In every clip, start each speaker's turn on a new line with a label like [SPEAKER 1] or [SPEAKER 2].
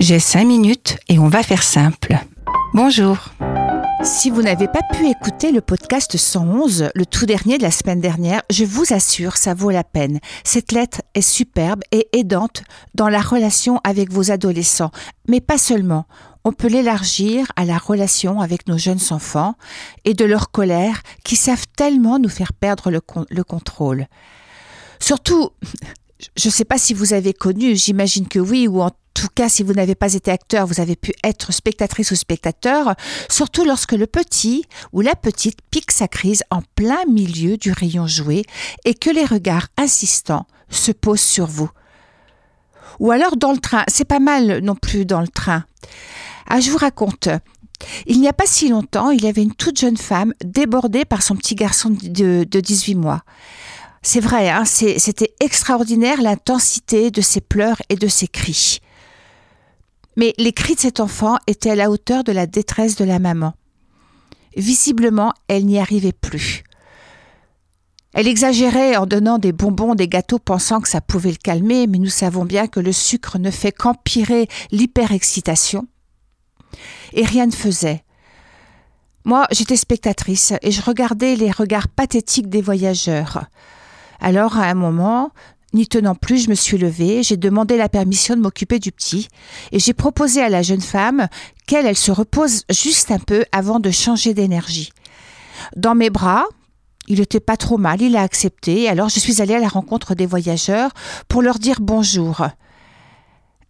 [SPEAKER 1] J'ai cinq minutes et on va faire simple. Bonjour.
[SPEAKER 2] Si vous n'avez pas pu écouter le podcast 111, le tout dernier de la semaine dernière, je vous assure, ça vaut la peine. Cette lettre est superbe et aidante dans la relation avec vos adolescents, mais pas seulement. On peut l'élargir à la relation avec nos jeunes enfants et de leur colère qui savent tellement nous faire perdre le, le contrôle. Surtout, je ne sais pas si vous avez connu, j'imagine que oui, ou en tout cas, si vous n'avez pas été acteur, vous avez pu être spectatrice ou spectateur, surtout lorsque le petit ou la petite pique sa crise en plein milieu du rayon joué et que les regards insistants se posent sur vous. Ou alors dans le train, c'est pas mal non plus dans le train. Ah, je vous raconte. Il n'y a pas si longtemps, il y avait une toute jeune femme débordée par son petit garçon de, de 18 mois. C'est vrai, hein, c'était extraordinaire l'intensité de ses pleurs et de ses cris. Mais les cris de cet enfant étaient à la hauteur de la détresse de la maman. Visiblement, elle n'y arrivait plus. Elle exagérait en donnant des bonbons, des gâteaux, pensant que ça pouvait le calmer, mais nous savons bien que le sucre ne fait qu'empirer l'hyperexcitation. Et rien ne faisait. Moi, j'étais spectatrice et je regardais les regards pathétiques des voyageurs. Alors, à un moment, N'y tenant plus, je me suis levée, j'ai demandé la permission de m'occuper du petit, et j'ai proposé à la jeune femme qu'elle elle se repose juste un peu avant de changer d'énergie. Dans mes bras, il n'était pas trop mal, il a accepté, alors je suis allée à la rencontre des voyageurs pour leur dire bonjour.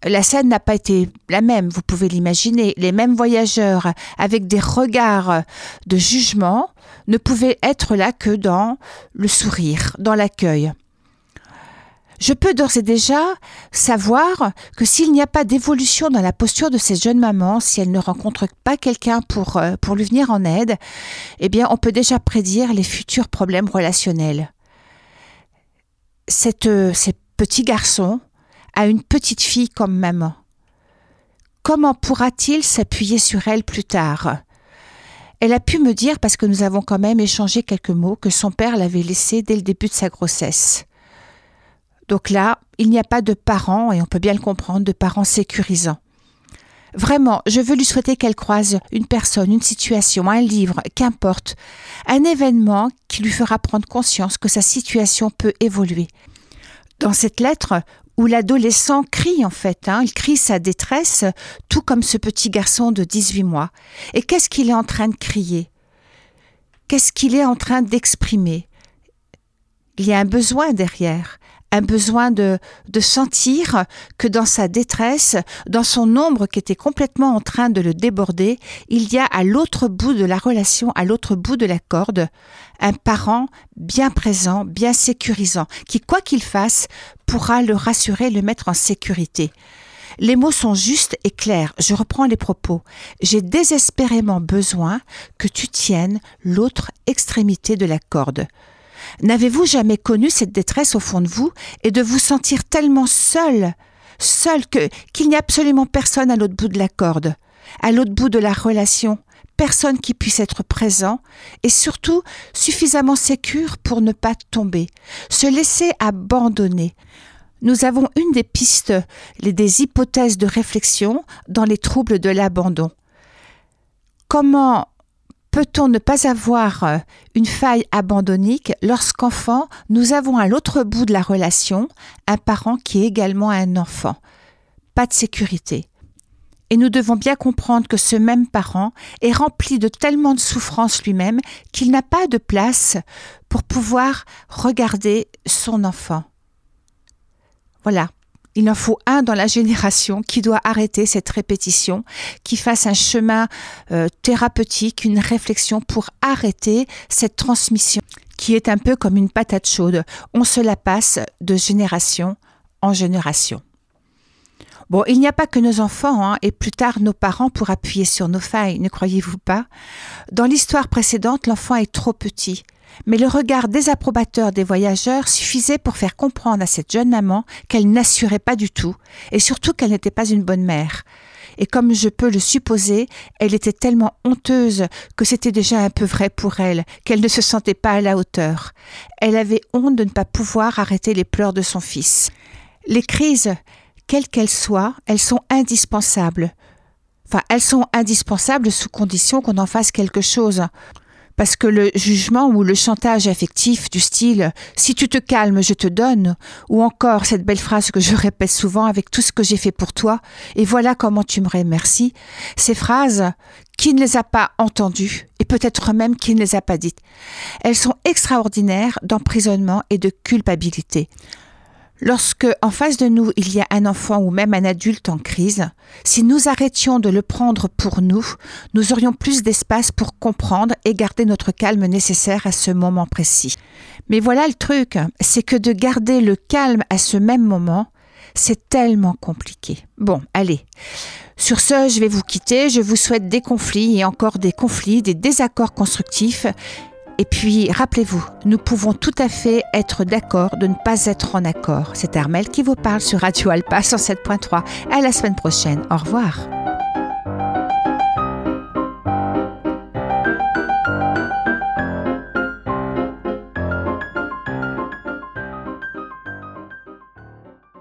[SPEAKER 2] La scène n'a pas été la même, vous pouvez l'imaginer. Les mêmes voyageurs, avec des regards de jugement, ne pouvaient être là que dans le sourire, dans l'accueil je peux d'ores et déjà savoir que s'il n'y a pas d'évolution dans la posture de cette jeune maman, si elle ne rencontre pas quelqu'un pour, euh, pour lui venir en aide, eh bien, on peut déjà prédire les futurs problèmes relationnels. Cette, euh, ce petit a une petite fille comme maman. Comment pourra-t-il s'appuyer sur elle plus tard? Elle a pu me dire, parce que nous avons quand même échangé quelques mots, que son père l'avait laissé dès le début de sa grossesse. Donc là, il n'y a pas de parents, et on peut bien le comprendre, de parents sécurisants. Vraiment, je veux lui souhaiter qu'elle croise une personne, une situation, un livre, qu'importe, un événement qui lui fera prendre conscience que sa situation peut évoluer. Dans cette lettre, où l'adolescent crie en fait, hein, il crie sa détresse, tout comme ce petit garçon de 18 mois. Et qu'est-ce qu'il est en train de crier? Qu'est-ce qu'il est en train d'exprimer? Il y a un besoin derrière, un besoin de, de sentir que dans sa détresse, dans son ombre qui était complètement en train de le déborder, il y a à l'autre bout de la relation, à l'autre bout de la corde, un parent bien présent, bien sécurisant, qui, quoi qu'il fasse, pourra le rassurer, le mettre en sécurité. Les mots sont justes et clairs. Je reprends les propos. J'ai désespérément besoin que tu tiennes l'autre extrémité de la corde. N'avez-vous jamais connu cette détresse au fond de vous et de vous sentir tellement seul, seul que qu'il n'y a absolument personne à l'autre bout de la corde, à l'autre bout de la relation, personne qui puisse être présent et surtout suffisamment sécure pour ne pas tomber, se laisser abandonner? Nous avons une des pistes, des hypothèses de réflexion dans les troubles de l'abandon. Comment Peut-on ne pas avoir euh, une faille abandonnique lorsqu'enfant, nous avons à l'autre bout de la relation un parent qui est également un enfant? Pas de sécurité. Et nous devons bien comprendre que ce même parent est rempli de tellement de souffrance lui-même qu'il n'a pas de place pour pouvoir regarder son enfant. Voilà. Il en faut un dans la génération qui doit arrêter cette répétition, qui fasse un chemin euh, thérapeutique, une réflexion pour arrêter cette transmission qui est un peu comme une patate chaude. On se la passe de génération en génération. Bon, il n'y a pas que nos enfants hein, et plus tard nos parents pour appuyer sur nos failles, ne croyez-vous pas? Dans l'histoire précédente, l'enfant est trop petit mais le regard désapprobateur des voyageurs suffisait pour faire comprendre à cette jeune maman qu'elle n'assurait pas du tout, et surtout qu'elle n'était pas une bonne mère. Et comme je peux le supposer, elle était tellement honteuse que c'était déjà un peu vrai pour elle, qu'elle ne se sentait pas à la hauteur. Elle avait honte de ne pas pouvoir arrêter les pleurs de son fils. Les crises quelles qu'elles soient, elles sont indispensables. Enfin, elles sont indispensables sous condition qu'on en fasse quelque chose. Parce que le jugement ou le chantage affectif du style si tu te calmes, je te donne, ou encore cette belle phrase que je répète souvent avec tout ce que j'ai fait pour toi, et voilà comment tu me remercies, ces phrases, qui ne les a pas entendues, et peut-être même qui ne les a pas dites, elles sont extraordinaires d'emprisonnement et de culpabilité. Lorsque, en face de nous, il y a un enfant ou même un adulte en crise, si nous arrêtions de le prendre pour nous, nous aurions plus d'espace pour comprendre et garder notre calme nécessaire à ce moment précis. Mais voilà le truc, c'est que de garder le calme à ce même moment, c'est tellement compliqué. Bon, allez. Sur ce, je vais vous quitter. Je vous souhaite des conflits et encore des conflits, des désaccords constructifs et puis, rappelez-vous, nous pouvons tout à fait être d'accord de ne pas être en accord. C'est Armel qui vous parle sur Radio Alpa 107.3. À la semaine prochaine. Au revoir.